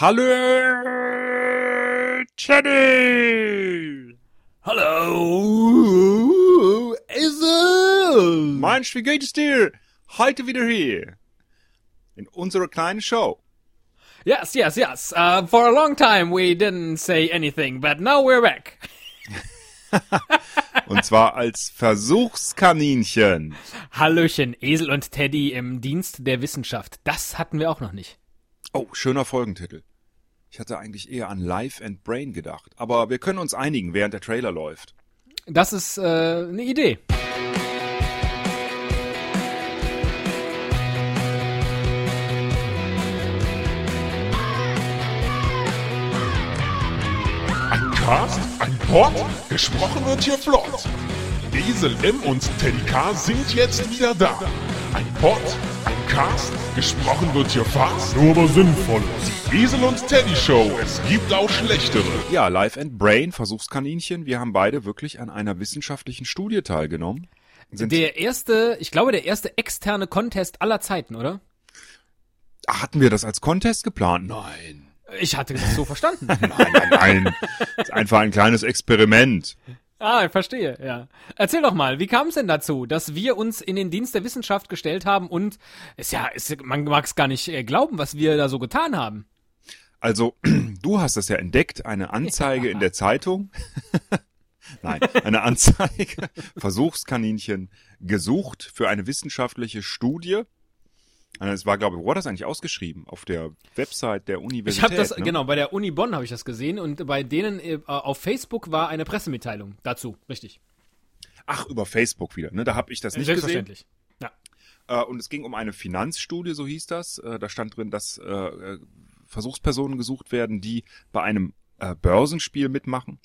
Hallo, Teddy! Hallo, Esel! Mensch, wie geht es dir? Heute wieder hier. In unserer kleinen Show. Yes, yes, yes. Uh, for a long time we didn't say anything, but now we're back. Und zwar als Versuchskaninchen. Hallöchen, Esel und Teddy im Dienst der Wissenschaft. Das hatten wir auch noch nicht. Oh, schöner Folgentitel. Ich hatte eigentlich eher an Life and Brain gedacht. Aber wir können uns einigen, während der Trailer läuft. Das ist äh, eine Idee. Ein Cast, ein Pod, gesprochen wird hier flott. Esel M und Teddy K sind jetzt wieder da. Ein Pod, ein Cast, gesprochen wird hier fast, nur aber sinnvoll. Die Esel und Teddy Show, es gibt auch schlechtere. Ja, Life and Brain, Versuchskaninchen. Wir haben beide wirklich an einer wissenschaftlichen Studie teilgenommen. Sind, Der erste, ich glaube, der erste externe Contest aller Zeiten, oder? hatten wir das als Contest geplant? Nein. Ich hatte das so verstanden. Nein, nein, nein. Das ist einfach ein kleines Experiment. Ah, ich verstehe, ja. Erzähl doch mal, wie kam es denn dazu, dass wir uns in den Dienst der Wissenschaft gestellt haben und ist ja, ist, man mag es gar nicht äh, glauben, was wir da so getan haben. Also, du hast das ja entdeckt, eine Anzeige in der Zeitung. Nein, eine Anzeige, Versuchskaninchen gesucht für eine wissenschaftliche Studie. Und Es war, glaube ich, wo war das eigentlich ausgeschrieben? Auf der Website der Universität. Ich habe das, ne? genau, bei der Uni Bonn habe ich das gesehen und bei denen äh, auf Facebook war eine Pressemitteilung dazu, richtig. Ach, über Facebook wieder, ne? Da habe ich das nicht gesehen. Selbstverständlich. Ja. Äh, und es ging um eine Finanzstudie, so hieß das. Äh, da stand drin, dass äh, äh, Versuchspersonen gesucht werden, die bei einem äh, Börsenspiel mitmachen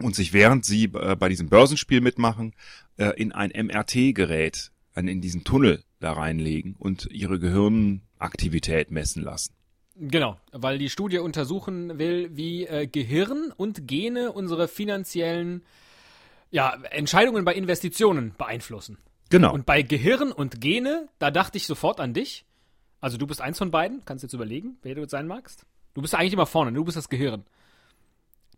und sich während sie äh, bei diesem Börsenspiel mitmachen, äh, in ein MRT-Gerät, in diesen Tunnel da reinlegen und ihre Gehirnaktivität messen lassen. Genau, weil die Studie untersuchen will, wie äh, Gehirn und Gene unsere finanziellen ja, Entscheidungen bei Investitionen beeinflussen. Genau. Und bei Gehirn und Gene, da dachte ich sofort an dich. Also du bist eins von beiden, kannst jetzt überlegen, wer du sein magst. Du bist eigentlich immer vorne, du bist das Gehirn.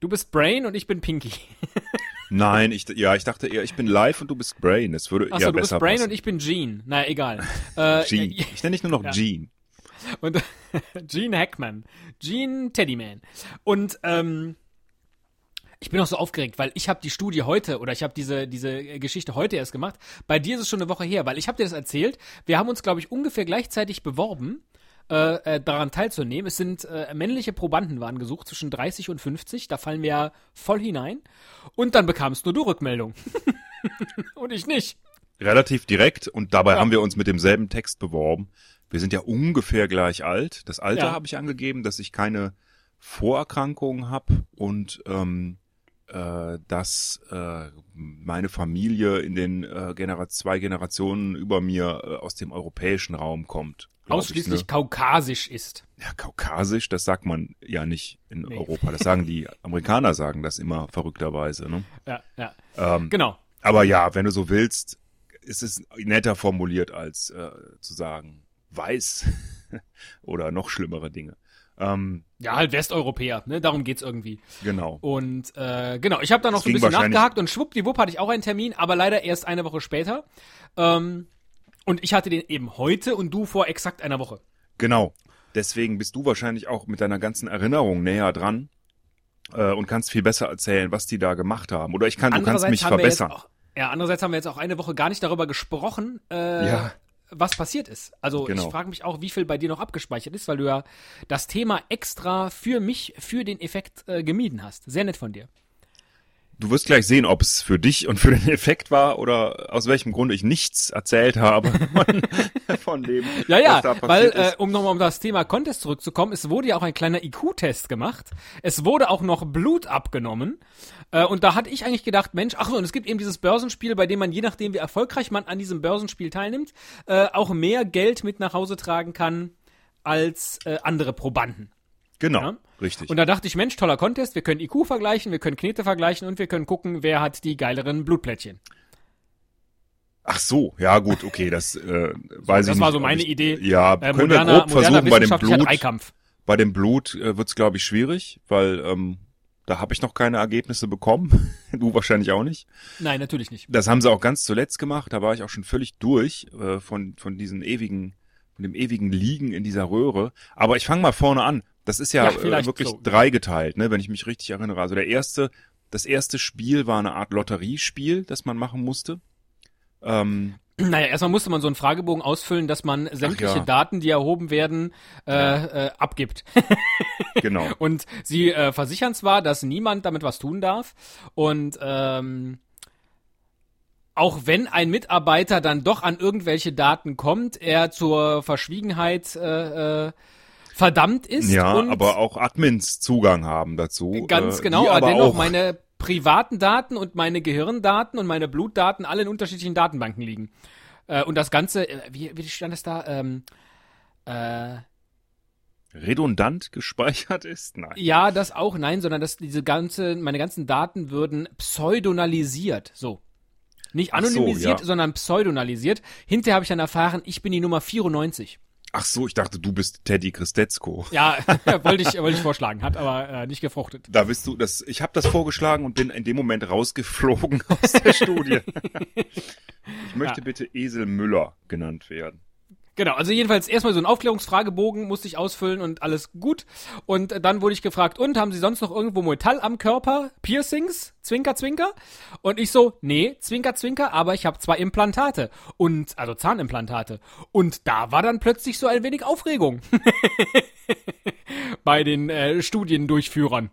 Du bist Brain und ich bin Pinky. Nein, ich, ja, ich dachte eher, ich bin live und du bist Brain. Das würde Achso, eher du bist besser Brain passen. und ich bin Gene. Naja, egal. Äh, Gene. Ich nenne dich nur noch Ja. Gene. Und Gene Hackman. Gene Teddyman. Und ähm, ich bin auch so aufgeregt, weil ich habe die Studie heute oder ich habe diese diese Geschichte heute erst gemacht. Bei dir ist es schon eine Woche her, weil ich habe dir das erzählt. Wir haben uns, glaube ich, ungefähr gleichzeitig beworben, äh, äh, daran teilzunehmen. Es sind äh, männliche Probanden waren gesucht zwischen 30 und 50. Da fallen wir ja voll hinein. Und dann bekamst nur du Rückmeldung. und ich nicht. Relativ direkt und dabei Ja. haben wir uns mit demselben Text beworben. Wir sind ja ungefähr gleich alt. Das Alter Ja. habe ich angegeben, dass ich keine Vorerkrankungen habe und ähm, äh, dass äh, meine Familie in den äh, Genera zwei Generationen über mir äh, aus dem europäischen Raum kommt. Ausschließlich Ich, ne? kaukasisch ist. Ja, kaukasisch, das sagt man ja nicht in Nee. Europa. Das sagen die Amerikaner, sagen das immer verrückterweise. Ne? Ja, ja. Ähm, Genau. aber ja, wenn du so willst, ist es netter formuliert als äh, zu sagen weiß oder noch schlimmere Dinge. Ähm, Ja, halt Westeuropäer, ne? Darum geht's irgendwie. genau. Und äh, genau, ich habe da noch Das so ein bisschen nachgehakt und schwuppdiwupp hatte ich auch einen Termin, aber leider erst eine Woche später. Ähm, und ich hatte den eben heute und du vor exakt einer Woche. Genau. Deswegen bist du wahrscheinlich auch mit deiner ganzen Erinnerung näher dran äh, und kannst viel besser erzählen, was die da gemacht haben. Oder ich kann, du kannst mich verbessern. auch, ja, andererseits haben wir jetzt auch eine Woche gar nicht darüber gesprochen, äh, Ja. was passiert ist. Also Genau. ich frage mich auch, wie viel bei dir noch abgespeichert ist, weil du ja das Thema extra für mich, für den Effekt äh, gemieden hast. Sehr nett von dir. Du wirst gleich sehen, ob es für dich und für den Effekt war oder aus welchem Grund ich nichts erzählt habe von, von dem, Ja, ja, was da weil, passiert ist. äh, um nochmal um das Thema Contest zurückzukommen, es wurde ja auch ein kleiner IQ-Test gemacht. Es wurde auch noch Blut abgenommen. Äh, und da hatte ich eigentlich gedacht, Mensch, ach so, und es gibt eben dieses Börsenspiel, bei dem man, je nachdem wie erfolgreich man an diesem Börsenspiel teilnimmt, äh, auch mehr Geld mit nach Hause tragen kann als äh, andere Probanden. Genau, Ja? richtig. Und da dachte ich, Mensch, toller Contest, wir können IQ vergleichen, wir können Knete vergleichen und wir können gucken, wer hat die geileren Blutplättchen. Ach so, ja gut, okay, das äh, weiß ich das war so meine ich, Idee. Ja, Äh, können wir moderner, grob moderner versuchen bei dem Blut. Dreikampf. Bei dem Blut äh, wird's glaube ich schwierig, weil ähm, da habe ich noch keine Ergebnisse bekommen. du wahrscheinlich auch nicht. Nein, natürlich nicht. Das haben sie auch ganz zuletzt gemacht. Da war ich auch schon völlig durch äh, von von diesen ewigen, von dem ewigen Liegen in dieser Röhre. Aber ich fange mal vorne an. Das ist ja, Ja, äh, wirklich so. dreigeteilt, ne, wenn ich mich richtig erinnere. Also der erste, das erste Spiel war eine Art Lotteriespiel, das man machen musste. Ähm, Naja, erstmal musste man so einen Fragebogen ausfüllen, dass man sämtliche ja. Daten, die erhoben werden, äh, äh, abgibt. genau. Und sie äh, versichern zwar, dass niemand damit was tun darf und ähm, auch wenn ein Mitarbeiter dann doch an irgendwelche Daten kommt, er zur Verschwiegenheit äh, äh, verdammt ist. Ja, und aber auch Admins Zugang haben dazu. Ganz äh, genau, aber, dennoch auch, meine privaten Daten und meine Gehirndaten und meine Blutdaten alle in unterschiedlichen Datenbanken liegen. Äh, und das Ganze, äh, wie, wie stand es da? Ähm, äh, redundant gespeichert ist? Nein. ja, das auch, nein, sondern dass diese ganze, meine ganzen Daten würden pseudonalisiert. So. Nicht Ach so, anonymisiert, ja. sondern pseudonalisiert. Hinterher habe ich dann erfahren, ich bin die Nummer 94. Ach so, ich dachte, du bist Teddy Christetzko. Ja, wollte ich, wollte ich vorschlagen, hat aber äh, nicht gefruchtet. Da bist du, das, ich habe das vorgeschlagen und bin in dem Moment rausgeflogen aus der Studie. Ich möchte Ja. bitte Esel Müller genannt werden. Genau, also jedenfalls erstmal so einen Aufklärungsfragebogen musste ich ausfüllen und alles gut. Und dann wurde ich gefragt, und haben Sie sonst noch irgendwo Metall am Körper? Piercings? Zwinker, zwinker? Und ich so, nee, zwinker, zwinker, aber ich habe zwei Implantate. Und, also Zahnimplantate. Und da war dann plötzlich so ein wenig Aufregung. Bei den äh, Studiendurchführern.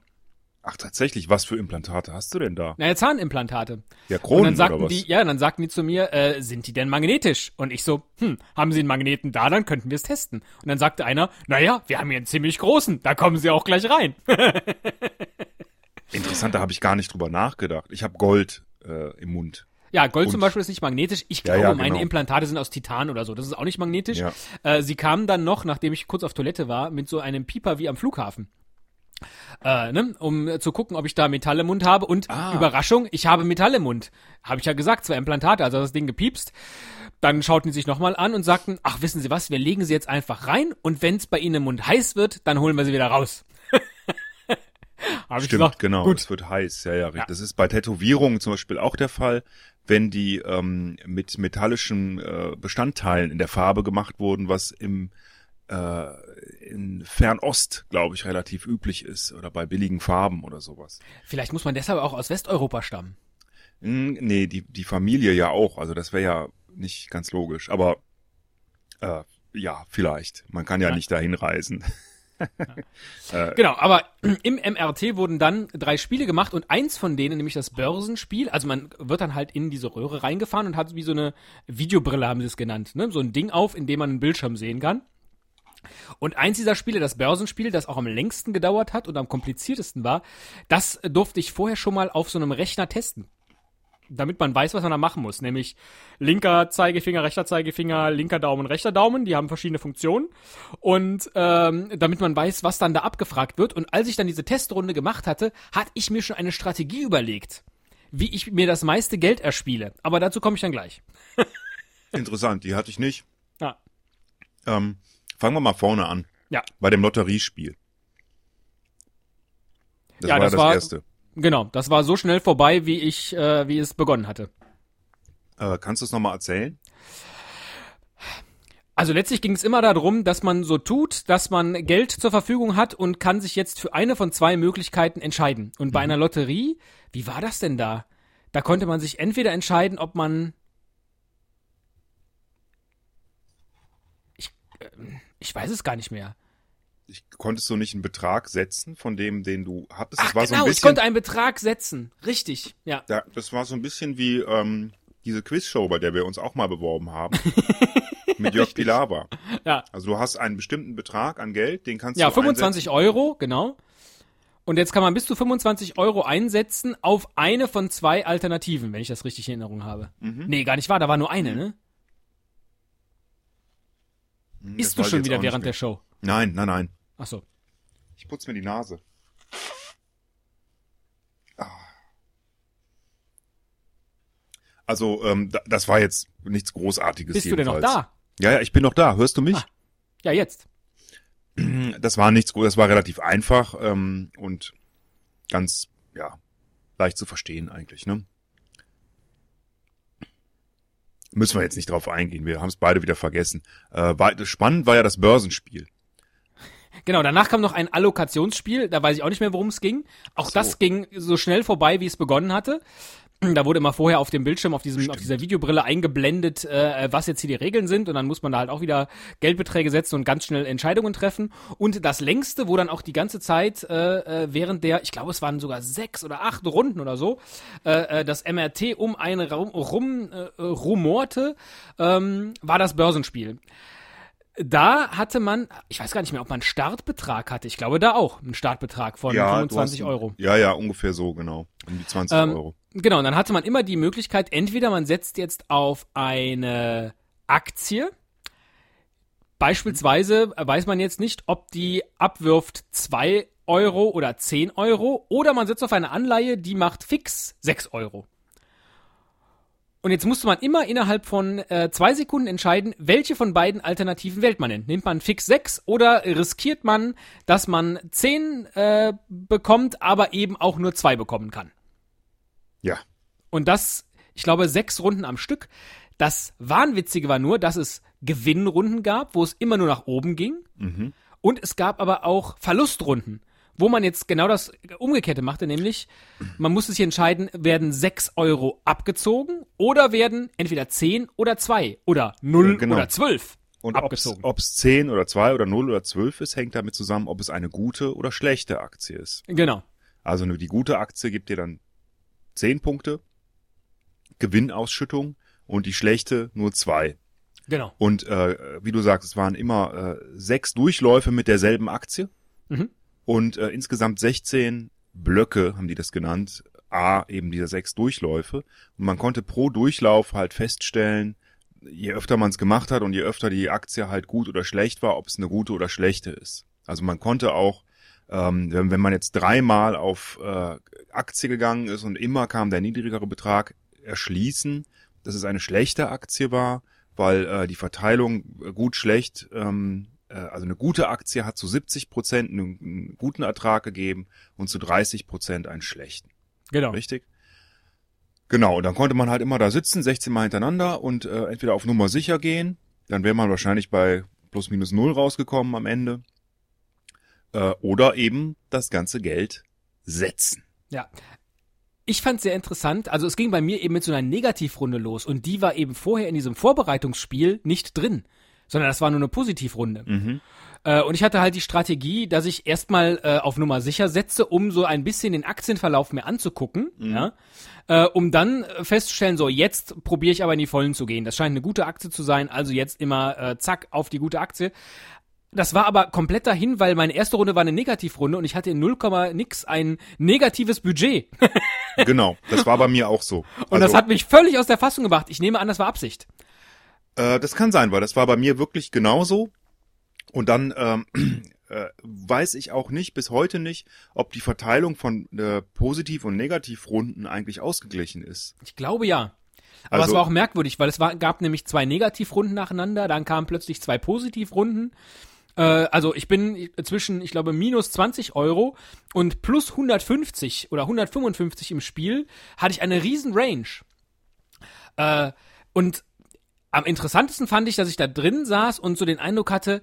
Ach tatsächlich, was für Implantate hast du denn da? Naja, Zahnimplantate. Ja, Und Kronen dann sagten oder was? die, ja, dann sagten die zu mir, äh, sind die denn magnetisch? Und ich so, hm, haben sie einen Magneten da, dann könnten wir es testen. Und dann sagte einer, naja, wir haben hier einen ziemlich großen, da kommen sie auch gleich rein. Interessant, da habe ich gar nicht drüber nachgedacht. Ich habe Gold äh, im Mund. Ja, Gold Und- zum Beispiel ist nicht magnetisch. Ich Ja, glaube, ja, meine genau. Implantate sind aus Titan oder so. Das ist auch nicht magnetisch. Ja. Äh, sie kamen dann noch, nachdem ich kurz auf Toilette war, mit so einem Pieper wie am Flughafen. Äh, ne, um zu gucken, ob ich da Metall im Mund habe. Und Ah. Überraschung, ich habe Metall im Mund. Habe ich ja gesagt, zwei Implantate, also das Ding gepiepst. Dann schauten die sich nochmal an und sagten, ach, wissen Sie was, wir legen sie jetzt einfach rein und wenn es bei Ihnen im Mund heiß wird, dann holen wir sie wieder raus. Stimmt, gesagt, genau. Gut. Es wird heiß. Ja, ja, richtig. Das ist bei Tätowierungen zum Beispiel auch der Fall, wenn die ähm, mit metallischen äh, Bestandteilen in der Farbe gemacht wurden, was im in Fernost, glaube ich, relativ üblich ist oder bei billigen Farben oder sowas. Vielleicht muss man deshalb auch aus Westeuropa stammen. Hm, nee, die die Familie ja auch. Also das wäre ja nicht ganz logisch. Aber äh, ja, vielleicht. Man kann ja, Ja. nicht dahin reisen. Genau, aber im MRT wurden dann drei Spiele gemacht und eins von denen, nämlich das Börsenspiel, also man wird dann halt in diese Röhre reingefahren und hat wie so eine Videobrille, haben sie es genannt, ne? so ein Ding auf, in dem man einen Bildschirm sehen kann. Und eins dieser Spiele, das Börsenspiel, das auch am längsten gedauert hat und am kompliziertesten war, das durfte ich vorher schon mal auf so einem Rechner testen. Damit man weiß, was man da machen muss. Nämlich linker Zeigefinger, rechter Zeigefinger, linker Daumen, rechter Daumen. Die haben verschiedene Funktionen. Und ähm, damit man weiß, was dann da abgefragt wird. Und als ich dann diese Testrunde gemacht hatte, hatte ich mir schon eine Strategie überlegt, wie ich mir das meiste Geld erspiele. Aber dazu komme ich dann gleich. Interessant, die hatte ich nicht. Ja. Ähm, fangen wir mal vorne an. Ja. Bei dem Lotteriespiel. Das Ja, war das das war- erste. Genau, das war so schnell vorbei, wie ich, äh, wie es begonnen hatte. Äh, kannst du es nochmal erzählen? Also letztlich ging es immer darum, dass man so tut, dass man Geld zur Verfügung hat und kann sich jetzt für eine von zwei Möglichkeiten entscheiden. Und bei einer Lotterie, wie war das denn da? Da konnte man sich entweder entscheiden, ob man ich, äh, ich weiß es gar nicht mehr. Ich konntest du nicht einen Betrag setzen von dem, den du hattest? Ach das war so genau, ein ich bisschen, konnte einen Betrag setzen. Richtig, ja. ja, das war so ein bisschen wie ähm, diese Quizshow, bei der wir uns auch mal beworben haben. mit Jörg Pilawa. Ja, Also du hast einen bestimmten Betrag an Geld, den kannst ja du 25 Euro, genau. Und jetzt kann man bis zu 25 Euro einsetzen auf eine von zwei Alternativen, wenn ich das richtig in Erinnerung habe. Mhm. Nee, gar nicht wahr, da war nur eine, ne? Einsetzen. Isst du schon wieder während der Show? Nein, nein, nein. Ach so. Ich putze mir die Nase. Ah. Also, ähm, da, das war jetzt nichts Großartiges Bist du denn noch jedenfalls. da? Ja, ja, ich bin noch da. Hörst du mich? Ah. Ja, jetzt. das war nichts gut, das war relativ einfach ähm, und ganz, ja, leicht zu verstehen eigentlich, ne? Müssen wir jetzt nicht drauf eingehen, wir haben es beide wieder vergessen. Äh, war, spannend war ja das Börsenspiel. Genau, danach kam noch ein Allokationsspiel, da weiß ich auch nicht mehr, worum es ging. Auch so. das ging so schnell vorbei, wie es begonnen hatte. Da wurde immer vorher auf dem Bildschirm, auf, diesem, auf dieser Videobrille eingeblendet, äh, was jetzt hier die Regeln sind. Und dann muss man da halt auch wieder Geldbeträge setzen und ganz schnell Entscheidungen treffen. Und das längste, wo dann auch die ganze Zeit äh, äh während der, ich glaube, es waren sogar sechs oder acht Runden oder so, äh, äh das MRT um einen Raum rum äh, rumorte, ähm, war das Börsenspiel da hatte man, ich weiß gar nicht mehr, ob man einen Startbetrag hatte. Ich glaube da auch einen Startbetrag von Ja, du 25 hast- Euro. Ja, ja, ungefähr so, genau. Um die 20 Ähm, Euro. Genau, und dann hatte man immer die Möglichkeit, entweder man setzt jetzt auf eine Aktie. Beispielsweise weiß man jetzt nicht, ob die abwirft 2 Euro oder 10 Euro oder man setzt auf eine Anleihe, die macht fix 6 Euro. Und jetzt musste man immer innerhalb von äh, zwei Sekunden entscheiden, welche von beiden Alternativen wählt man denn. Nimmt man fix 6 oder riskiert man, dass man 10 äh, bekommt, aber eben auch nur 2 bekommen kann. Ja. Und das, ich glaube, sechs Runden am Stück. Das Wahnwitzige war nur, dass es Gewinnrunden gab, wo es immer nur nach oben ging. Mhm. Und es gab aber auch Verlustrunden, wo man jetzt genau das Umgekehrte machte, nämlich man musste sich entscheiden, werden sechs Euro abgezogen oder werden entweder zehn oder zwei oder null Ja, genau. oder zwölf Und abgezogen. ob es 10 oder 2 oder 0 oder 12 ist, hängt damit zusammen, ob es eine gute oder schlechte Aktie ist. Genau. Also nur die gute Aktie gibt dir dann 10 Punkte, Gewinnausschüttung und die schlechte nur 2. Genau. Und äh, wie du sagst, es waren immer äh, sechs Durchläufe mit derselben Aktie Mhm. und äh, insgesamt 16 Blöcke, haben die das genannt, A, eben diese sechs Durchläufe. Und man konnte pro Durchlauf halt feststellen, je öfter man es gemacht hat und je öfter die Aktie halt gut oder schlecht war, ob es eine gute oder schlechte ist. Also man konnte auch, ähm, wenn, wenn man jetzt dreimal auf äh, Aktie gegangen ist und immer kam der niedrigere Betrag, erschließen, dass es eine schlechte Aktie war, weil äh, die Verteilung gut schlecht, ähm, äh, also eine gute Aktie hat zu 70 Prozent einen, einen guten Ertrag gegeben und zu 30 Prozent einen schlechten. Genau. Richtig? Genau, und dann konnte man halt immer da sitzen, 16 Mal hintereinander und äh, entweder auf Nummer sicher gehen, dann wäre man wahrscheinlich bei plus minus null rausgekommen am Ende, äh, oder eben das ganze Geld setzen. Ja. Ich fand sehr interessant, also es ging bei mir eben mit so einer Negativrunde los und die war eben vorher in diesem Vorbereitungsspiel nicht drin, sondern das war nur eine Positivrunde. Mhm. Äh, und ich hatte halt die Strategie, dass ich erstmal äh, auf Nummer sicher setze, um so ein bisschen den Aktienverlauf mir anzugucken, ja, äh, um dann festzustellen, so jetzt probiere ich aber in die Vollen zu gehen. Das scheint eine gute Aktie zu sein, also jetzt immer äh, zack auf die gute Aktie. Das war aber komplett dahin, weil meine erste Runde war eine Negativrunde und ich hatte in 0, nix ein negatives Budget. Genau, das war bei mir auch so. Und das hat mich völlig aus der Fassung gebracht. Ich nehme an, das war Absicht. Äh, das kann sein, weil das war bei mir wirklich genauso. Und dann ähm, äh, weiß ich auch nicht, bis heute nicht, ob die Verteilung von äh, Positiv- und Negativrunden eigentlich ausgeglichen ist. Ich glaube ja. Aber Also- es war auch merkwürdig, weil es war, gab nämlich zwei Negativrunden nacheinander, dann kamen plötzlich zwei Positivrunden. Äh, also ich bin zwischen, ich glaube, minus 20 Euro und plus 150 oder 155 im Spiel, hatte ich eine riesen Range. Äh, und am interessantesten fand ich, dass ich da drin saß und so den Eindruck hatte,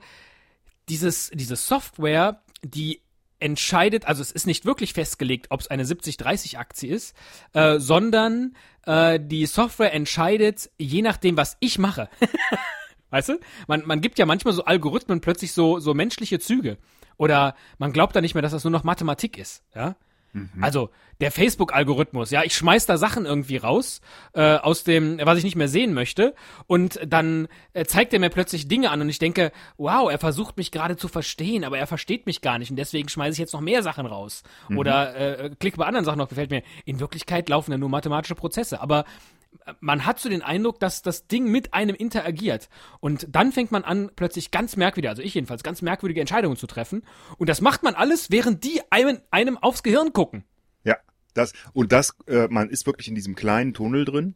dieses, diese Software, die entscheidet, also es ist nicht wirklich festgelegt, ob es eine 70-30-Aktie ist, äh, sondern äh, die Software entscheidet, je nachdem, was ich mache. weißt du? Man, man gibt ja manchmal so Algorithmen plötzlich so, so menschliche Züge. Oder man glaubt da nicht mehr, dass das nur noch Mathematik ist. Ja? Also der Facebook-Algorithmus, ja, ich schmeiß da Sachen irgendwie raus äh, aus dem, was ich nicht mehr sehen möchte, und dann äh, zeigt er mir plötzlich Dinge an und ich denke, wow, er versucht mich gerade zu verstehen, aber er versteht mich gar nicht und deswegen schmeiße ich jetzt noch mehr Sachen raus oder äh, klicke bei anderen Sachen noch gefällt mir. In Wirklichkeit laufen ja nur mathematische Prozesse, aber man hat so den Eindruck, dass das Ding mit einem interagiert. Und dann fängt man an, plötzlich ganz merkwürdige, also ich jedenfalls, ganz merkwürdige Entscheidungen zu treffen. Und das macht man alles, während die einem, einem aufs Gehirn gucken. Ja, das und das, äh, man ist wirklich in diesem kleinen Tunnel drin.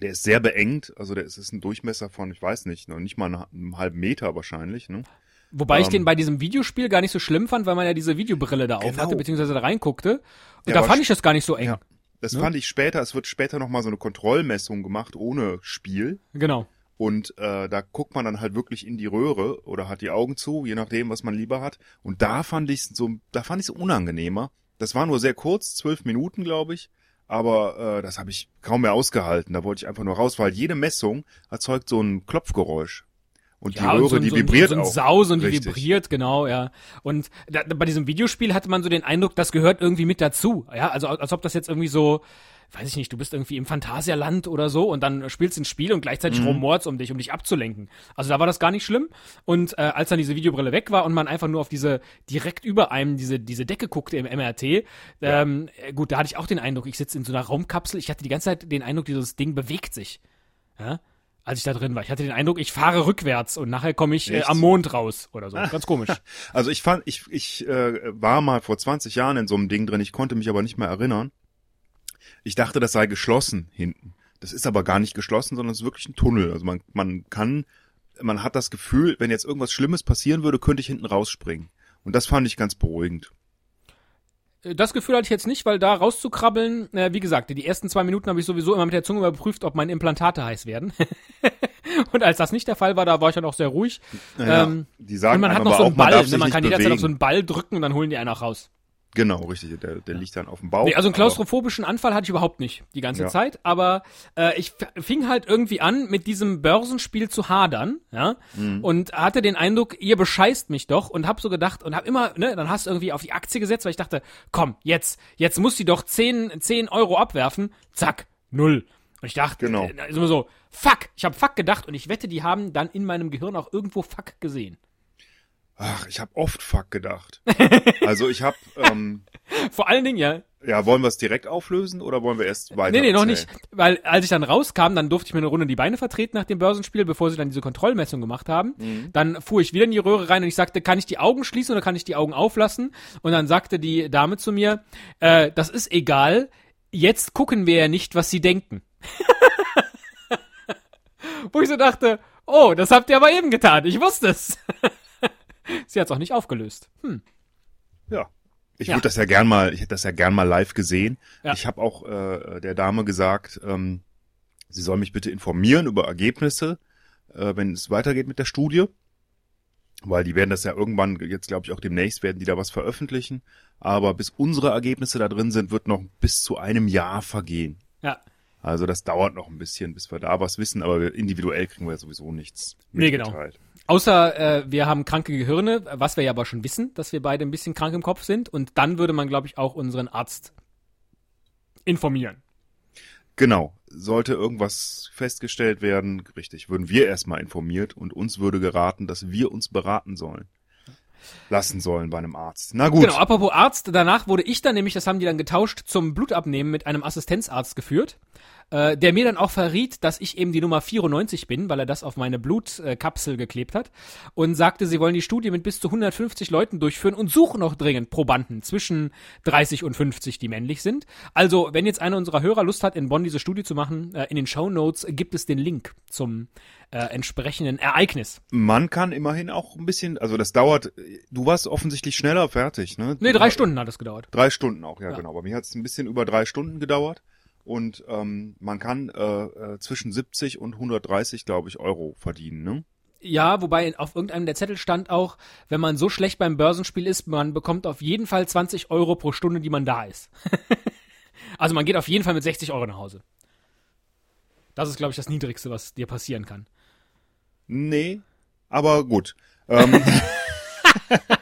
Der ist sehr beengt, also der ist, ist ein Durchmesser von, ich weiß nicht, noch nicht mal einen, einen halben Meter wahrscheinlich. Ne? Wobei ich Ähm. den bei diesem Videospiel gar nicht so schlimm fand, weil man ja diese Videobrille da auf Genau. hatte, beziehungsweise da reinguckte. Und Ja, da fand ich das gar nicht so eng. Ja. Das Ne? fand ich später, es wird später nochmal so eine Kontrollmessung gemacht ohne Spiel. Genau. Und äh, da guckt man dann halt wirklich in die Röhre oder hat die Augen zu, je nachdem, was man lieber hat. Und da fand ich so, da fand ich es unangenehmer. Das war nur sehr kurz, zwölf Minuten, glaube ich. Aber äh, das habe ich kaum mehr ausgehalten. Da wollte ich einfach nur raus, weil jede Messung erzeugt so ein Klopfgeräusch. Und die Ja, Röhre, und so, die so, vibriert so ein auch. Saus und die Richtig. vibriert, genau, ja. Und da, bei diesem Videospiel hatte man so den Eindruck, das gehört irgendwie mit dazu. Ja, also als ob das jetzt irgendwie so, weiß ich nicht, du bist irgendwie im Phantasialand oder so und dann spielst du ein Spiel und gleichzeitig Mhm. rumort's um dich, um dich abzulenken. Also da war das gar nicht schlimm. Und äh, als dann diese Videobrille weg war und man einfach nur auf diese, direkt über einem diese, diese Decke guckte im MRT, ähm, äh, gut, da hatte ich auch den Eindruck, ich sitze in so einer Raumkapsel, ich hatte die ganze Zeit den Eindruck, dieses Ding bewegt sich. Ja? Als ich da drin war. Ich hatte den Eindruck, ich fahre rückwärts und nachher komme ich äh, am Mond raus oder so. Ganz komisch. Also ich fand, ich, ich äh, war mal vor 20 Jahren in so einem Ding drin, ich konnte mich aber nicht mehr erinnern. Ich dachte, das sei geschlossen hinten. Das ist aber gar nicht geschlossen, sondern es ist wirklich ein Tunnel. Also man, man kann, man hat das Gefühl, wenn jetzt irgendwas Schlimmes passieren würde, könnte ich hinten rausspringen. Und das fand ich ganz beruhigend. Äh, Das Gefühl hatte ich jetzt nicht, weil da rauszukrabbeln, äh, wie gesagt, die ersten zwei Minuten habe ich sowieso immer mit der Zunge überprüft, ob meine Implantate heiß werden. und als das nicht der Fall war, da war ich dann auch sehr ruhig. Naja, Ähm, die sagen und man hat noch so einen man Ball, ne? man nicht kann jederzeit auf so einen Ball drücken und dann holen die einen auch raus. Genau, richtig. Der, der liegt dann auf dem Bauch. Nee, also einen klaustrophobischen Anfall hatte ich überhaupt nicht die ganze Ja. Zeit, aber äh, ich fing halt irgendwie an, mit diesem Börsenspiel zu hadern, ja, Mhm. und hatte den Eindruck, ihr bescheißt mich doch und hab so gedacht und hab immer, ne, dann hast du irgendwie auf die Aktie gesetzt, weil ich dachte, komm, jetzt, jetzt muss die doch 10, 10 Euro abwerfen, zack, null. Und ich dachte, Genau. äh, also immer so, fuck, ich hab fuck gedacht und ich wette, die haben dann in meinem Gehirn auch irgendwo fuck gesehen. Ach, ich habe oft Fuck gedacht. also ich habe, ähm, Vor allen Dingen, ja, ja, wollen wir es direkt auflösen oder wollen wir erst weiter? Nee, nee, noch nicht. Weil als ich dann rauskam, dann durfte ich mir eine Runde die Beine vertreten nach dem Börsenspiel, bevor sie dann diese Kontrollmessung gemacht haben. Mhm. Dann fuhr ich wieder in die Röhre rein und ich sagte, kann ich die Augen schließen oder kann ich die Augen auflassen? Und dann sagte die Dame zu mir, äh, das ist egal, jetzt gucken wir ja nicht, was sie denken. Wo ich so dachte, oh, das habt ihr aber eben getan, ich wusste es. sie hat es auch nicht aufgelöst. Hm. Ja. Ich Ja. würde das ja gern mal, ich hätte das ja gern mal live gesehen. Ja. Ich habe auch äh, der Dame gesagt, ähm, sie soll mich bitte informieren über Ergebnisse, äh, wenn es weitergeht mit der Studie. Weil die werden das ja irgendwann, jetzt glaube ich auch demnächst, werden die da was veröffentlichen. Aber bis unsere Ergebnisse da drin sind, wird noch bis zu einem Jahr vergehen. Ja. Also das dauert noch ein bisschen, bis wir da was wissen, aber individuell kriegen wir ja sowieso nichts. Nee, genau. mitgeteilt. Außer äh, wir haben kranke Gehirne, was wir ja aber schon wissen, dass wir beide ein bisschen krank im Kopf sind. Und dann würde man, glaube ich, auch unseren Arzt informieren. Genau. Sollte irgendwas festgestellt werden, richtig, würden wir erstmal informiert und uns würde geraten, dass wir uns beraten sollen. Lassen sollen bei einem Arzt. Na gut. Genau, apropos Arzt, danach wurde ich dann nämlich, das haben die dann getauscht, zum Blutabnehmen mit einem Assistenzarzt geführt, äh, der mir dann auch verriet, dass ich eben die Nummer 94 bin, weil er das auf meine Blutkapsel geklebt hat und sagte, sie wollen die Studie mit bis zu 150 Leuten durchführen und suchen noch dringend Probanden zwischen 30 und 50, die männlich sind. Also, wenn jetzt einer unserer Hörer Lust hat, in Bonn diese Studie zu machen, äh, in den Show Notes gibt es den Link zum äh, entsprechenden Ereignis. Man kann immerhin auch ein bisschen, also das dauert, du warst offensichtlich schneller fertig, ne? Nee, drei Stunden hat es gedauert. Drei Stunden auch, ja, Ja. genau. Bei mir hat es ein bisschen über drei Stunden gedauert. Und ähm, man kann äh, äh, zwischen 70 und 130, glaube ich, Euro verdienen, ne? Ja, wobei auf irgendeinem der Zettel stand auch, wenn man so schlecht beim Börsenspiel ist, man bekommt auf jeden Fall 20 Euro pro Stunde, die man da ist. also man geht auf jeden Fall mit 60 Euro nach Hause. Das ist, glaube ich, das Niedrigste, was dir passieren kann. Nee, aber gut. Ähm,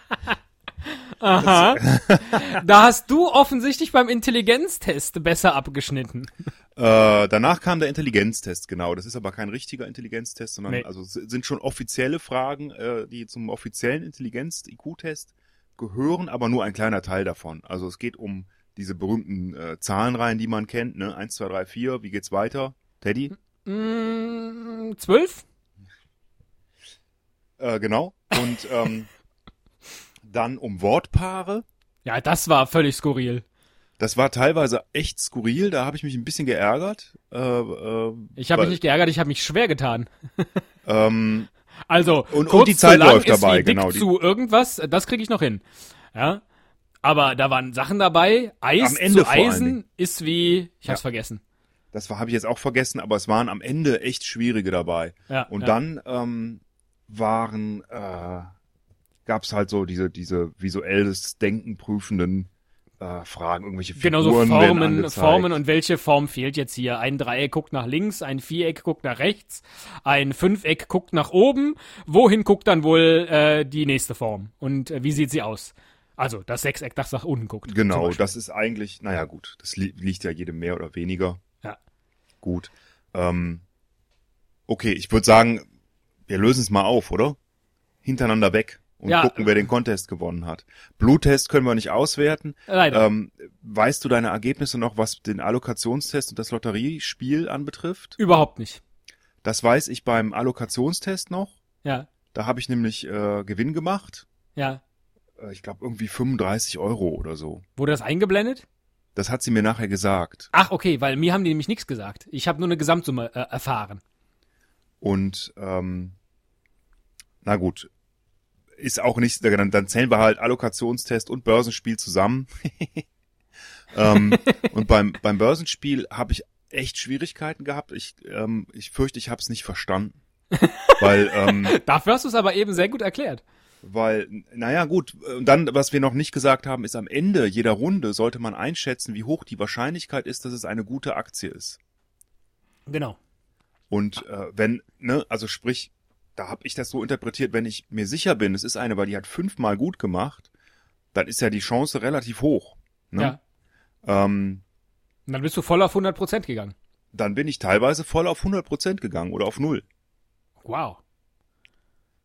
Aha. da hast du offensichtlich beim Intelligenztest besser abgeschnitten. Äh, danach kam der Intelligenztest, genau. Das ist aber kein richtiger Intelligenztest, sondern Nee. also es sind schon offizielle Fragen, äh, die zum offiziellen Intelligenz-IQ-Test gehören, aber nur ein kleiner Teil davon. Also es geht um diese berühmten äh, Zahlenreihen, die man kennt, ne? Eins, zwei, drei, vier. wie geht's weiter? Teddy? Mm, zwölf? Äh, genau. Und ähm, dann um Wortpaare. Ja, das war völlig skurril. Das war teilweise echt skurril, da habe ich mich ein bisschen geärgert. Äh, äh, Ich habe mich nicht geärgert, ich habe mich schwer getan. Ähm, Also, Und- und kurz die Zeit zu lang läuft ist dabei, genau, die- zu irgendwas, das kriege ich noch hin. Ja. Aber da waren Sachen dabei. Eis Am Ende zu Eisen ist wie, ich hab's Ja. vergessen. Das habe ich jetzt auch vergessen, aber es waren am Ende echt schwierige dabei. Ja, Und ja. dann ähm, waren, äh, gab es halt so diese, diese visuelles Denken prüfenden äh, Fragen, irgendwelche Genau Figuren so werden Formen. Formen und welche Form fehlt jetzt hier? Ein Dreieck guckt nach links, ein Viereck guckt nach rechts, ein Fünfeck guckt nach oben. Wohin guckt dann wohl äh, die nächste Form? Und äh, wie sieht sie aus? Also das Sechseck, das nach unten guckt. Genau, das ist eigentlich, naja gut, das li liegt ja jedem mehr oder weniger. Ja. Gut. Ähm, okay, ich würde sagen, wir lösen es mal auf, oder? Hintereinander weg und Ja. gucken, wer den Contest gewonnen hat. Bluttest können wir nicht auswerten. Leider. Ähm, weißt du deine Ergebnisse noch, was den Allokationstest und das Lotteriespiel anbetrifft? Überhaupt nicht. Das weiß ich beim Allokationstest noch. Ja, Da habe ich nämlich äh, Gewinn gemacht. ja. Äh, ich glaube irgendwie 35 Euro oder so. Wurde das eingeblendet? Das hat sie mir nachher gesagt. Ach, okay, weil mir haben die nämlich nichts gesagt. Ich habe nur eine Gesamtsumme äh, erfahren. Und ähm, na gut, ist auch nicht, dann, dann zählen wir halt Allokationstest und Börsenspiel zusammen. ähm, und beim, beim Börsenspiel habe ich echt Schwierigkeiten gehabt. Ich, ähm, ich fürchte, ich habe es nicht verstanden. weil, ähm, Dafür hast du es aber eben sehr gut erklärt. weil, naja gut, und dann, was wir noch nicht gesagt haben, ist am Ende jeder Runde sollte man einschätzen, wie hoch die Wahrscheinlichkeit ist, dass es eine gute Aktie ist. Genau. Und äh, wenn, ne, also sprich, da habe ich das so interpretiert, wenn ich mir sicher bin, es ist eine, weil die hat fünfmal gut gemacht, dann ist ja die Chance relativ hoch. Ne? Ja. Ähm, Und dann bist du voll auf 100% gegangen. dann bin ich teilweise voll auf 100% gegangen oder auf null. Wow.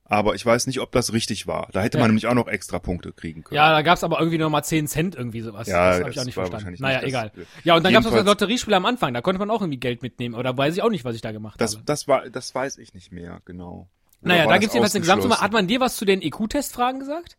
Aber ich weiß nicht, ob das richtig war. Da hätte Ja. man nämlich auch noch extra Punkte kriegen können. Ja, da gab's aber irgendwie noch mal 10 Cent irgendwie sowas. Ja, das habe ich auch nicht verstanden. Naja, nicht egal. Ja, und dann gab's noch das Lotteriespiel am Anfang. Da konnte man auch irgendwie Geld mitnehmen. Oder weiß ich auch nicht, was ich da gemacht Das, habe. das war, das weiß ich nicht mehr, genau. Naja, da gibt's jedenfalls eine Gesamtsumme. Hat man dir was zu den EQ-Testfragen gesagt?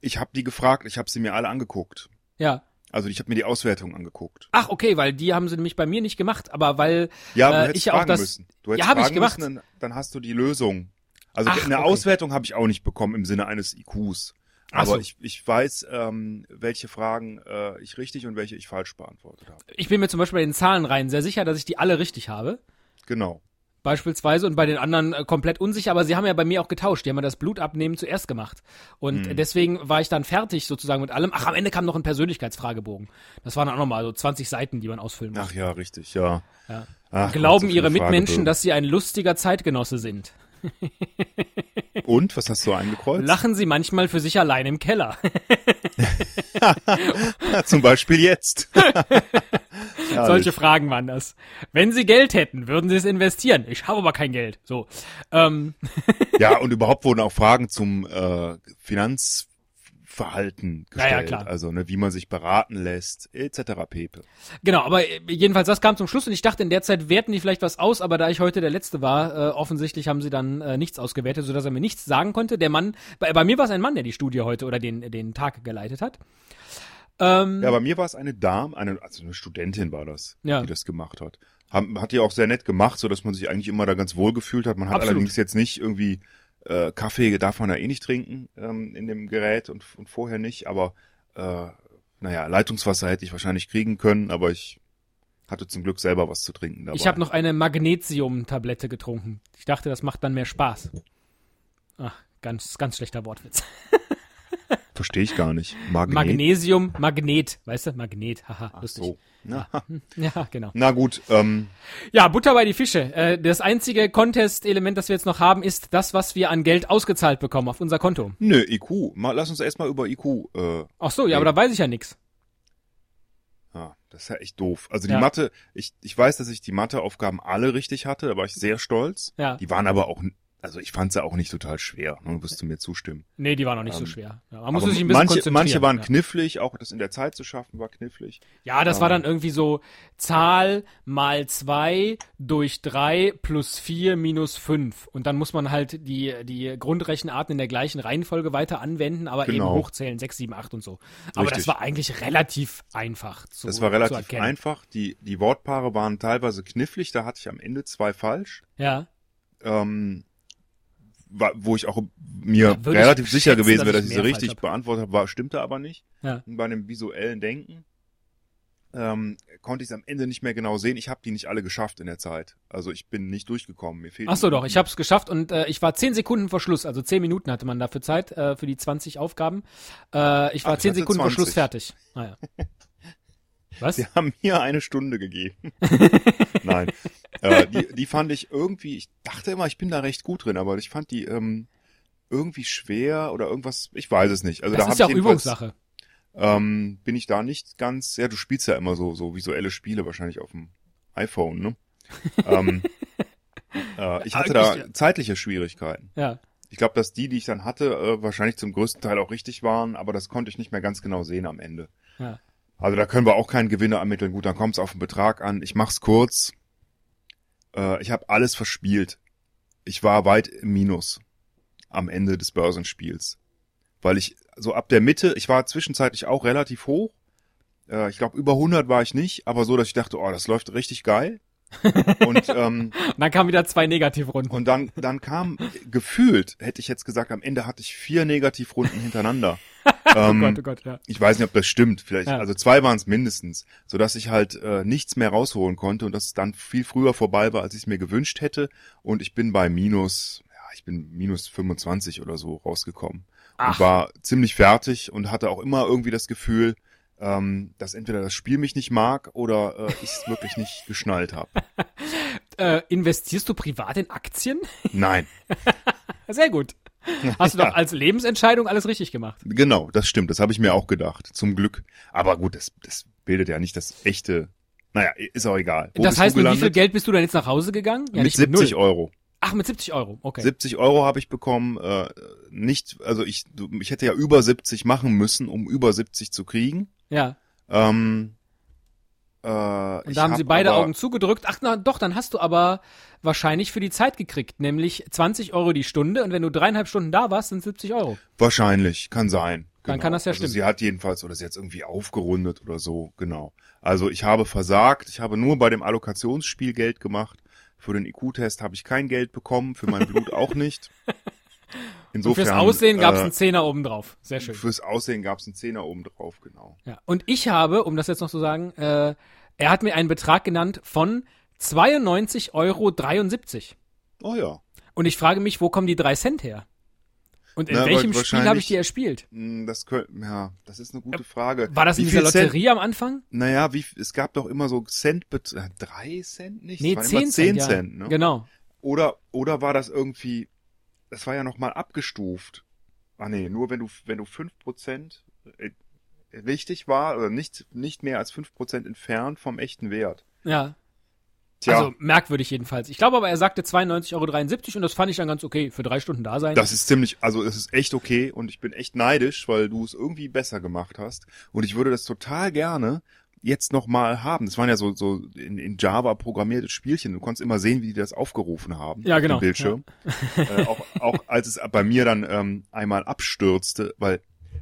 Ich habe die gefragt, ich habe sie mir alle angeguckt. Ja. Also ich habe mir die Auswertung angeguckt. Ach, okay, weil die haben sie nämlich bei mir nicht gemacht, aber weil Ja, äh, ich ja auch das. müssen. Du hättest Ja, hab ich fragen gemacht. Müssen, dann, dann hast du die Lösung. Also Ach, eine okay. Auswertung habe ich auch nicht bekommen im Sinne eines IQs. Ach Aber so. ich, ich weiß, ähm, welche Fragen äh, ich richtig und welche ich falsch beantwortet habe. Ich bin mir zum Beispiel bei den Zahlenreihen sehr sicher, dass ich die alle richtig habe. Genau. Beispielsweise und bei den anderen äh, komplett unsicher, aber sie haben ja bei mir auch getauscht. Die haben ja das Blutabnehmen zuerst gemacht. Und Mhm. deswegen war ich dann fertig sozusagen mit allem. Ach, am Ende kam noch ein Persönlichkeitsfragebogen. Das waren auch nochmal so 20 Seiten, die man ausfüllen musste. Ach ja, richtig, ja. Ja. Ach, Glauben ihre Mitmenschen, dass sie ein lustiger Zeitgenosse sind? Und, was hast du eingekreuzt? Lachen sie manchmal für sich allein im Keller? Zum Beispiel jetzt. Solche Fragen waren das. Wenn sie Geld hätten, würden sie es investieren. Ich habe aber kein Geld. So. Ähm, Ja, und überhaupt wurden auch Fragen zum äh, Finanzverhalten Ja, gestellt. klar. Also, ne, wie man sich beraten lässt, etc. pp. Genau, aber äh, jedenfalls, das kam zum Schluss und ich dachte, in der Zeit werten die vielleicht was aus, aber da ich heute der Letzte war, äh, offensichtlich haben sie dann äh, nichts ausgewertet, sodass er mir nichts sagen konnte. Der Mann, bei, bei mir war es ein Mann, der die Studie heute oder den, den Tag geleitet hat. Ähm, Ja, bei mir war es eine Dame, eine, also eine Studentin war das, Ja. die das gemacht hat. Hat die auch sehr nett gemacht, so dass man sich eigentlich immer da ganz wohl gefühlt hat. Man hat Absolut. allerdings jetzt nicht irgendwie äh, Kaffee darf man ja eh nicht trinken ähm, in dem Gerät und, und vorher nicht, aber äh, naja, Leitungswasser hätte ich wahrscheinlich kriegen können, aber ich hatte zum Glück selber was zu trinken dabei. ich habe noch eine Magnesium-Tablette getrunken. Ich dachte, das macht dann mehr Spaß. Ach, ganz, ganz schlechter Wortwitz. Verstehe ich gar nicht. Magnet. Magnesium, Magnet, weißt du? Magnet, haha, Ach lustig. so. Na, Ja, genau. na gut, ähm, Ja, Butter bei die Fische. Äh, das einzige Contest-Element, das wir jetzt noch haben, ist das, was wir an Geld ausgezahlt bekommen auf unser Konto. nö, IQ. Mal, lass uns erstmal über IQ. Äh, Ach so, ja, aber da weiß ich ja nix. ja, das ist ja echt doof. Also die Ja. Mathe, ich, ich weiß, dass ich die Matheaufgaben alle richtig hatte, da war ich sehr stolz. Ja. Die waren aber auch, also ich fand sie auch nicht total schwer, ne, wirst du mir zustimmen. Nee, die war noch nicht so Ähm, schwer. Ja, man Aber sich ein bisschen manche, konzentrieren. manche waren ja. knifflig, auch das in der Zeit zu schaffen war knifflig. Ja, das war dann irgendwie so Zahl mal zwei durch drei plus vier minus fünf. Und dann muss man halt die, die Grundrechenarten in der gleichen Reihenfolge weiter anwenden, aber eben Genau. hochzählen, sechs, sieben, acht und so. Aber das Richtig. war eigentlich relativ einfach zu Das war relativ einfach. Die, die Wortpaare waren teilweise knifflig, da hatte ich am Ende zwei falsch. Ja, Ähm, wo ich auch mir Ja, relativ sicher schätzen, gewesen dass wäre, ich dass ich sie richtig hab. beantwortet habe, war, stimmte aber nicht. Ja. Bei dem visuellen Denken ähm, konnte ich es am Ende nicht mehr genau sehen. Ich habe die nicht alle geschafft in der Zeit. Also ich bin nicht durchgekommen. Mir fehlt Ach so, doch, ich habe es geschafft und äh, ich war 10 Sekunden vor Schluss, also 10 Minuten hatte man dafür Zeit äh, für die 20 Aufgaben. Äh, ich war Ach, ich 10 hatte Sekunden vor 20. Schluss fertig. Naja. Was? Sie haben mir eine Stunde gegeben. Nein. Äh, die, die fand ich irgendwie, ich dachte immer, ich bin da recht gut drin, aber ich fand die ähm, irgendwie schwer oder irgendwas, ich weiß es nicht. Also das da ist ja hab auch Übungssache. Ähm, bin ich da nicht ganz, ja, du spielst ja immer so, so visuelle Spiele wahrscheinlich auf dem iPhone, ne? ähm, äh, ich hatte da zeitliche Schwierigkeiten. Ja. Ich glaube, dass die, die ich dann hatte, äh, wahrscheinlich zum größten Teil auch richtig waren, aber das konnte ich nicht mehr ganz genau sehen am Ende. Ja. Also da können wir auch keinen Gewinner ermitteln. Gut, dann kommt es auf den Betrag an. Ich mach's kurz. Äh, ich habe alles verspielt. Ich war weit im Minus am Ende des Börsenspiels. Weil ich so ab der Mitte, ich war zwischenzeitlich auch relativ hoch. Äh, ich glaube, über 100 war ich nicht, aber so, dass ich dachte, oh, das läuft richtig geil. Und ähm, Und dann kamen wieder zwei Negativrunden. und dann, dann kam gefühlt, hätte ich jetzt gesagt, am Ende hatte ich vier Negativrunden hintereinander. oh ähm, Gott, oh Gott, ja. ich weiß nicht, ob das stimmt. Vielleicht, Ja. also zwei waren es mindestens, so dass ich halt äh, nichts mehr rausholen konnte und dass es dann viel früher vorbei war, als ich es mir gewünscht hätte. Und ich bin bei minus, ja, ich bin minus 25 oder so rausgekommen Ach. und war ziemlich fertig und hatte auch immer irgendwie das Gefühl, ähm, dass entweder das Spiel mich nicht mag oder äh, ich es wirklich nicht geschnallt habe. Äh, investierst du privat in Aktien? Nein, Sehr gut. Hast du Ja. doch als Lebensentscheidung alles richtig gemacht. genau, das stimmt. Das habe ich mir auch gedacht. Zum Glück. Aber gut, das, das bildet ja nicht das echte. Naja, ist auch egal. Wo das heißt, mit wie viel? Geld bist du dann jetzt nach Hause gegangen? Ja, mit nicht 70 null. Euro. Ach, mit 70 Euro, okay. 70 Euro habe ich bekommen. Äh, nicht, also ich, ich hätte ja über 70 machen müssen, um über 70 zu kriegen. ja. Ähm, äh, Und da haben hab sie beide Augen zugedrückt. Ach, na doch, dann hast du aber wahrscheinlich für die Zeit gekriegt, nämlich 20 Euro die Stunde und wenn du dreieinhalb Stunden da warst, sind 70 Euro. Wahrscheinlich, kann sein. Dann kann das ja also stimmen. Sie hat jedenfalls, oder sie hat es irgendwie aufgerundet oder so, genau. Also ich habe versagt, ich habe nur bei dem Allokationsspiel Geld gemacht. Für den IQ-Test habe ich kein Geld bekommen, für mein Blut auch nicht. Und Insofern, fürs Aussehen gab es äh, einen Zehner oben drauf. Sehr schön. Fürs Aussehen gab es einen Zehner oben drauf, genau. Ja. Und ich habe, um das jetzt noch zu sagen, äh, er hat mir einen Betrag genannt von 92,73 Euro. Oh ja. Und ich frage mich, wo kommen die drei Cent her? Und in Na, welchem Spiel habe ich die erspielt? Hm, Das könnte, ja, das ist eine gute Frage. War das in dieser viel Cent- Lotterie am Anfang? Naja, wie, es gab doch immer so Cent, äh, drei Cent nicht? Nee, Es waren 10 immer Cent. 10 ja. Cent, ne? Genau. Oder, oder war das irgendwie, das war ja nochmal abgestuft. Ah nee, nur wenn du, wenn du fünf Prozent äh, richtig war, oder nicht, nicht mehr als fünf Prozent entfernt vom echten Wert. Ja. Tja, Also merkwürdig jedenfalls. Ich glaube aber, er sagte 92,73 Euro und das fand ich dann ganz okay für drei Stunden da sein. das ist ziemlich, also es ist echt okay und ich bin echt neidisch, weil du es irgendwie besser gemacht hast. Und ich würde das total gerne jetzt nochmal haben. Das waren ja so, so in, in Java programmierte Spielchen. Du konntest immer sehen, wie die das aufgerufen haben. Ja, auf genau. Dem Bildschirm. äh, auch, auch als es bei mir dann ähm, einmal abstürzte, weil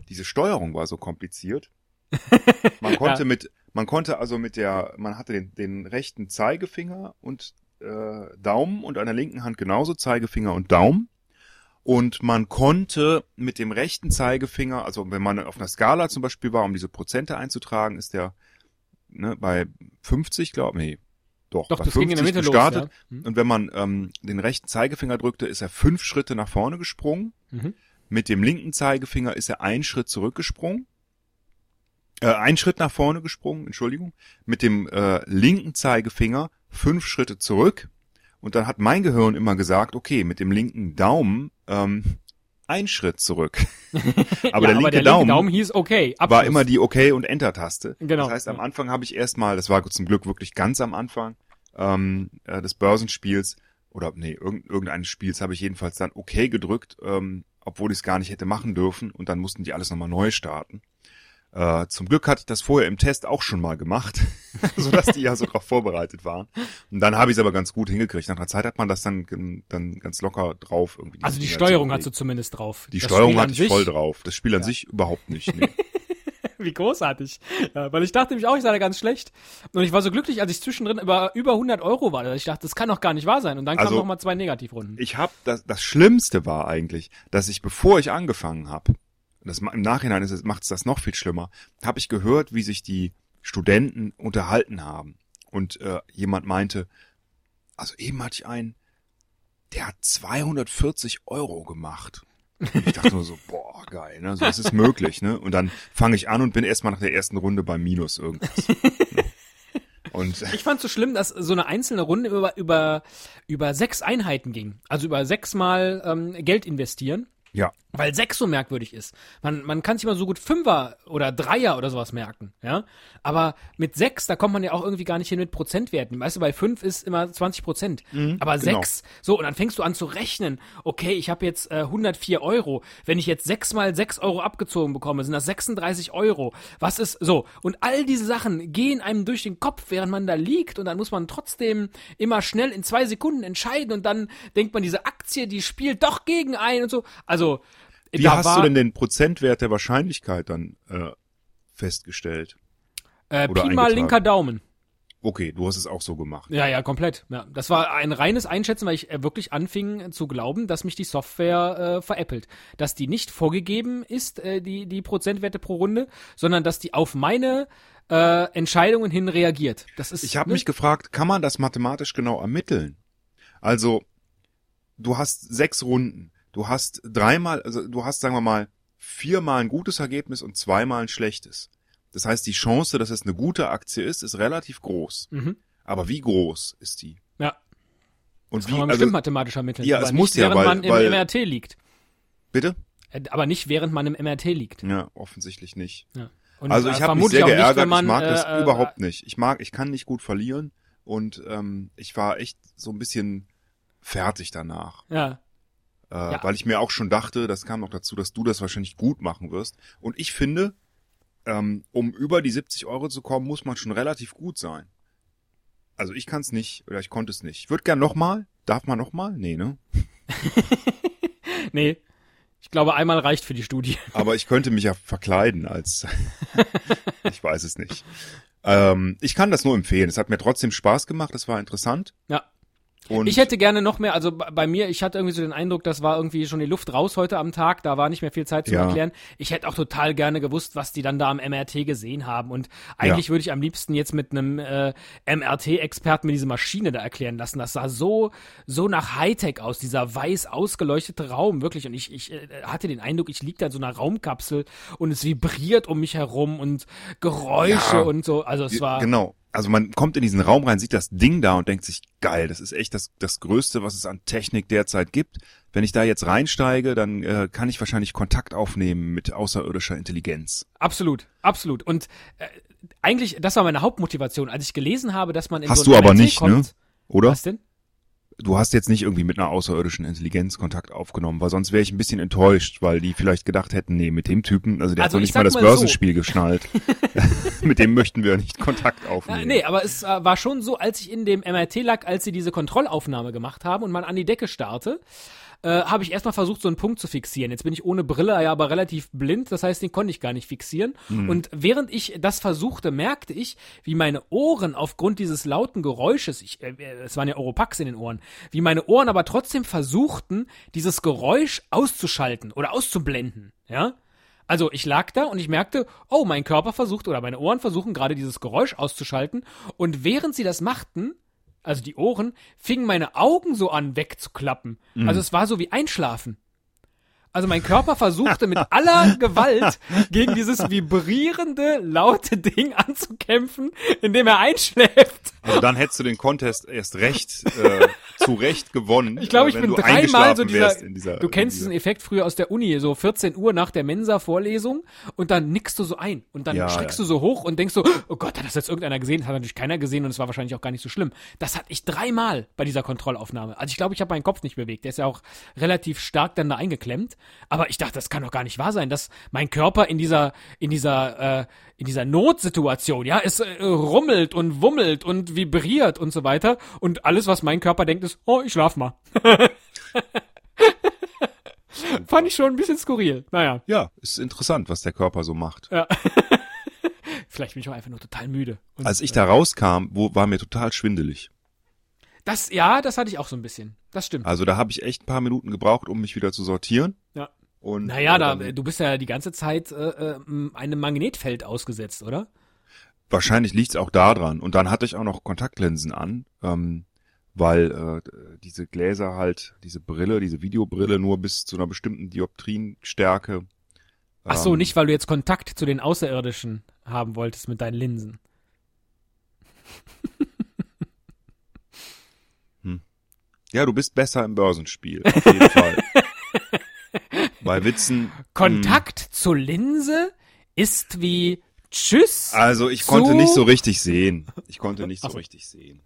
diese Steuerung war so kompliziert. Man konnte Ja. mit, man konnte also mit der, man hatte den, den rechten Zeigefinger und äh, Daumen und an der linken Hand genauso Zeigefinger und Daumen. Und man konnte mit dem rechten Zeigefinger, also wenn man auf einer Skala zum Beispiel war, um diese Prozente einzutragen, ist der ne, bei 50, glaube ich, nee, doch, Doch, bei das ging in der Mitte gestartet. los. Ja. Hm. Und wenn man ähm, den rechten Zeigefinger drückte, ist er fünf Schritte nach vorne gesprungen. Mhm. Mit dem linken Zeigefinger ist er einen Schritt zurückgesprungen. Äh, einen Schritt nach vorne gesprungen, Entschuldigung. Mit dem äh, linken Zeigefinger fünf Schritte zurück. Und dann hat mein Gehirn immer gesagt, okay, mit dem linken Daumen ähm, ein Schritt zurück. aber, ja, der linke aber der Daumen, linke Daumen hieß okay. Abschluss. war immer die OK- und Enter-Taste. Genau. Das heißt, am. Anfang habe ich erstmal, das war zum Glück wirklich ganz am Anfang ähm, äh, des Börsenspiels, oder nee, irgend, irgendeines Spiels habe ich jedenfalls dann OK gedrückt, ähm, obwohl ich es gar nicht hätte machen dürfen und dann mussten die alles nochmal neu starten. Äh, zum Glück hatte ich das vorher im Test auch schon mal gemacht, sodass die ja so drauf vorbereitet waren. Und dann habe ich es aber ganz gut hingekriegt. Nach einer Zeit hat man das dann, dann ganz locker drauf. Irgendwie Also die Steuerung zu hast du zumindest drauf. Die Das Steuerung Spiel hatte ich sich- voll drauf. Das Spiel an Ja. sich überhaupt nicht. Nee. Wie großartig. Ja, weil ich dachte nämlich auch, ich sei da ganz schlecht. Und ich war so glücklich, als ich zwischendrin über, über 100 Euro war. dass Ich dachte, das kann doch gar nicht wahr sein. Und dann kamen Also- noch mal zwei Negativrunden. Ich habe das, das Schlimmste war eigentlich, dass ich bevor ich angefangen habe, das im Nachhinein ist es macht es das noch viel schlimmer, habe ich gehört, wie sich die Studenten unterhalten haben und äh, jemand meinte, also eben hatte ich einen, der hat 240 Euro gemacht. Und ich dachte nur so, boah, geil, ne? So, das ist möglich, ne? Und dann fange ich an und bin erstmal nach der ersten Runde bei Minus irgendwas. Und Ich fand so schlimm, dass so eine einzelne Runde über, über, über sechs Einheiten ging. Also über sechsmal ähm, Geld investieren. ja, Weil sechs so merkwürdig ist. Man, man kann sich immer so gut Fünfer oder Dreier oder sowas merken, ja. Aber mit sechs, da kommt man ja auch irgendwie gar nicht hin mit Prozentwerten. Weißt du, bei fünf ist immer 20 Prozent. Aber genau. sechs, so, und dann fängst du an zu rechnen. Okay, ich habe jetzt äh, 104 Euro. Wenn ich jetzt sechs mal sechs Euro abgezogen bekomme, sind das 36 Euro. Was ist so? Und all diese Sachen gehen einem durch den Kopf, während man da liegt. Und dann muss man trotzdem immer schnell in zwei Sekunden entscheiden. Und dann denkt man, diese Aktie, die spielt doch gegen einen und so. Also, Wie hast war, du denn den Prozentwert der Wahrscheinlichkeit dann äh, festgestellt? Äh, Pi mal linker Daumen. Okay, du hast es auch so gemacht. Ja, ja, komplett. Ja, das war ein reines Einschätzen, weil ich äh, wirklich anfing äh, zu glauben, dass mich die Software äh, veräppelt. Dass die nicht vorgegeben ist, äh, die, die Prozentwerte pro Runde, sondern dass die auf meine äh, Entscheidungen hin reagiert. Das ist, Ich habe ne? mich gefragt, kann man das mathematisch genau ermitteln? Also, du hast sechs Runden. Du hast dreimal, also du hast, sagen wir mal, viermal ein gutes Ergebnis und zweimal ein schlechtes. Das heißt, die Chance, dass es eine gute Aktie ist, ist relativ groß. Mhm. Aber wie groß ist die? Ja, Und das wie, kann man also, bestimmt mathematisch ermitteln. Ja, es nicht, muss ja, während weil- man im weil- MRT liegt. bitte? Äh, Aber nicht während man im MRT liegt. Ja, offensichtlich nicht. Ja. Und, Also äh, ich habe mich sehr nicht, geärgert, wenn man, ich mag äh, das äh, überhaupt nicht. Ich mag, ich kann nicht gut verlieren und ähm, ich war echt so ein bisschen fertig danach. Ja, Äh, Ja. Weil ich mir auch schon dachte, das kam noch dazu, dass du das wahrscheinlich gut machen wirst. Und ich finde, ähm, um über die 70 Euro zu kommen, muss man schon relativ gut sein. Also ich kann es nicht, oder ich konnte es nicht. Ich würde gern nochmal. Darf man nochmal? Nee, ne? nee. Ich glaube, einmal reicht für die Studie. Aber ich könnte mich ja verkleiden als. ich weiß es nicht. Ähm, ich kann das nur empfehlen. Es hat mir trotzdem Spaß gemacht. Es war interessant. Ja. Und Ich hätte gerne noch mehr, also bei mir, ich hatte irgendwie so den Eindruck, das war irgendwie schon die Luft raus heute am Tag, da war nicht mehr viel Zeit zu Ja. erklären. Ich hätte auch total gerne gewusst, was die dann da am MRT gesehen haben und eigentlich würde ich am liebsten jetzt mit einem äh, MRT-Experten mir diese Maschine da erklären lassen. Das sah so so nach Hightech aus, dieser weiß ausgeleuchtete Raum, wirklich. Und ich, ich äh, hatte den Eindruck, ich liege da in so einer Raumkapsel und es vibriert um mich herum und Geräusche Ja. und so. Also es war Genau. Also man kommt in diesen Raum rein, sieht das Ding da und denkt sich, geil, das ist echt das, das Größte, was es an Technik derzeit gibt. Wenn ich da jetzt reinsteige, dann äh, kann ich wahrscheinlich Kontakt aufnehmen mit außerirdischer Intelligenz. Absolut, absolut. Und äh, eigentlich, das war meine Hauptmotivation, als ich gelesen habe, dass man in Hast so du aber nicht, ne? kommt. Oder? Was denn? Du hast jetzt nicht irgendwie mit einer außerirdischen Intelligenz Kontakt aufgenommen, weil sonst wäre ich ein bisschen enttäuscht, weil die vielleicht gedacht hätten, nee, mit dem Typen, also der Also hat noch ich nicht mal das mal so. Börsenspiel geschnallt. mit dem möchten wir nicht Kontakt Ja, aufnehmen. nee, aber es äh, war schon so, als ich in dem MRT lag, als sie diese Kontrollaufnahme gemacht haben und man an die Decke starrte, äh, habe ich erstmal versucht, so einen Punkt zu fixieren. Jetzt bin ich ohne Brille ja aber relativ blind, das heißt, den konnte ich gar nicht fixieren. Und während ich das versuchte, merkte ich, wie meine Ohren aufgrund dieses lauten Geräusches, ich, äh, äh, es waren ja Oropax in den Ohren, wie meine Ohren aber trotzdem versuchten, dieses Geräusch auszuschalten oder auszublenden, ja? Also ich lag da und ich merkte, oh, mein Körper versucht oder meine Ohren versuchen gerade dieses Geräusch auszuschalten. Und während sie das machten, also die Ohren, fingen meine Augen so an wegzuklappen. Also es war so wie Einschlafen. Also mein Körper versuchte mit aller Gewalt gegen dieses vibrierende, laute Ding anzukämpfen, indem er einschläft. Also dann hättest du den Contest erst recht, äh, zu Recht gewonnen. Ich glaube, äh, ich bin dreimal so dieser, dieser du kennst diesen Effekt früher aus der Uni, so 14 Uhr nach der Mensa-Vorlesung und dann nickst du so ein und dann Ja, schreckst ja. du so hoch und denkst so, oh Gott, hat das jetzt irgendeiner gesehen? Das hat natürlich keiner gesehen und es war wahrscheinlich auch gar nicht so schlimm. Das hatte ich dreimal bei dieser Kontrollaufnahme. Also ich glaube, ich habe meinen Kopf nicht bewegt. Der ist ja auch relativ stark dann da eingeklemmt. Aber ich dachte, das kann doch gar nicht wahr sein, dass mein Körper in dieser, in dieser, äh, in dieser Notsituation, ja, es äh, rummelt und wummelt und vibriert und so weiter. Und alles, was mein Körper denkt, ist, oh, ich schlaf mal. Fand ich schon ein bisschen skurril. Naja. ja, ist interessant, was der Körper so macht. Ja. Vielleicht bin ich auch einfach nur total müde. Und, Als ich äh, da rauskam, wo, war mir total schwindelig. Das, ja, das hatte ich auch so ein bisschen. Das stimmt. Also da habe ich echt ein paar Minuten gebraucht, um mich wieder zu sortieren. Ja. Und, Naja, äh, da, du bist ja die ganze Zeit äh, äh, einem Magnetfeld ausgesetzt, oder? Wahrscheinlich liegt's auch daran. Und dann hatte ich auch noch Kontaktlinsen an, ähm, weil äh, diese Gläser halt, diese Brille, diese Videobrille nur bis zu einer bestimmten Dioptrienstärke. Ach so, ähm, nicht, weil du jetzt Kontakt zu den Außerirdischen haben wolltest mit deinen Linsen. Ja, du bist besser im Börsenspiel, auf jeden Fall. Bei Witzen. Kontakt zur Linse ist wie Tschüss. Also ich konnte zu- nicht so richtig sehen. Ich konnte nicht so Ach so. richtig sehen.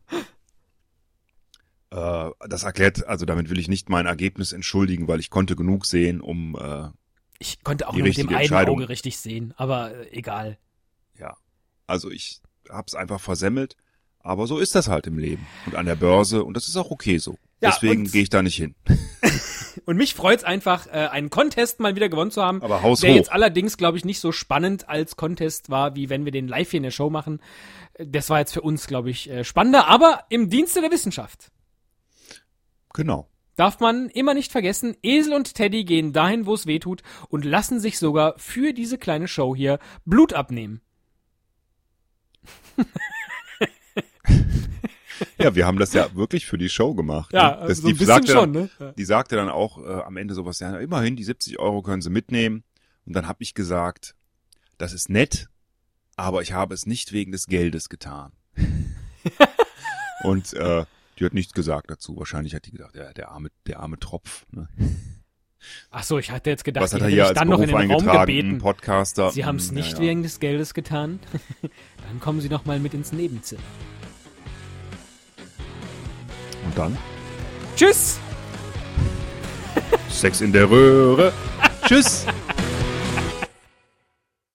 Äh, das erklärt, also damit will ich nicht mein Ergebnis entschuldigen, weil ich konnte genug sehen, um äh, Ich konnte auch nur mit dem einen. Auge richtig sehen, aber äh, egal. ja. Also ich hab's einfach versemmelt. Aber so ist das halt im Leben und an der Börse und das ist auch okay so. Ja, Deswegen gehe ich da nicht hin. Und mich freut's einfach, äh, einen Contest mal wieder gewonnen zu haben. Aber Haus der jetzt allerdings, glaube ich, nicht so spannend als Contest war, wie wenn wir den live hier in der Show machen. Das war jetzt für uns, glaube ich, äh, spannender, aber im Dienste der Wissenschaft. Genau. Darf man immer nicht vergessen, Esel und Teddy gehen dahin, wo es weh tut und lassen sich sogar für diese kleine Show hier Blut abnehmen. Ja, wir haben das ja wirklich für die Show gemacht. Ja, ne? Das, so ein die bisschen sagte schon, dann, ne? Die sagte dann auch äh, am Ende sowas, ja, immerhin, die 70 Euro können sie mitnehmen. Und dann habe ich gesagt, das ist nett, aber ich habe es nicht wegen des Geldes getan. Und äh, die hat nichts gesagt dazu. Wahrscheinlich hat die gesagt, ja, der arme, der arme Tropf. Ne? Ach so, ich hatte jetzt gedacht, Was hat er hier als dann noch in Beruf den Raum gebeten. Podcaster. Sie haben es Hm, nicht ja, ja. wegen des Geldes getan. dann kommen Sie noch mal mit ins Nebenzimmer. Und dann? Tschüss! Sex in der Röhre. Tschüss.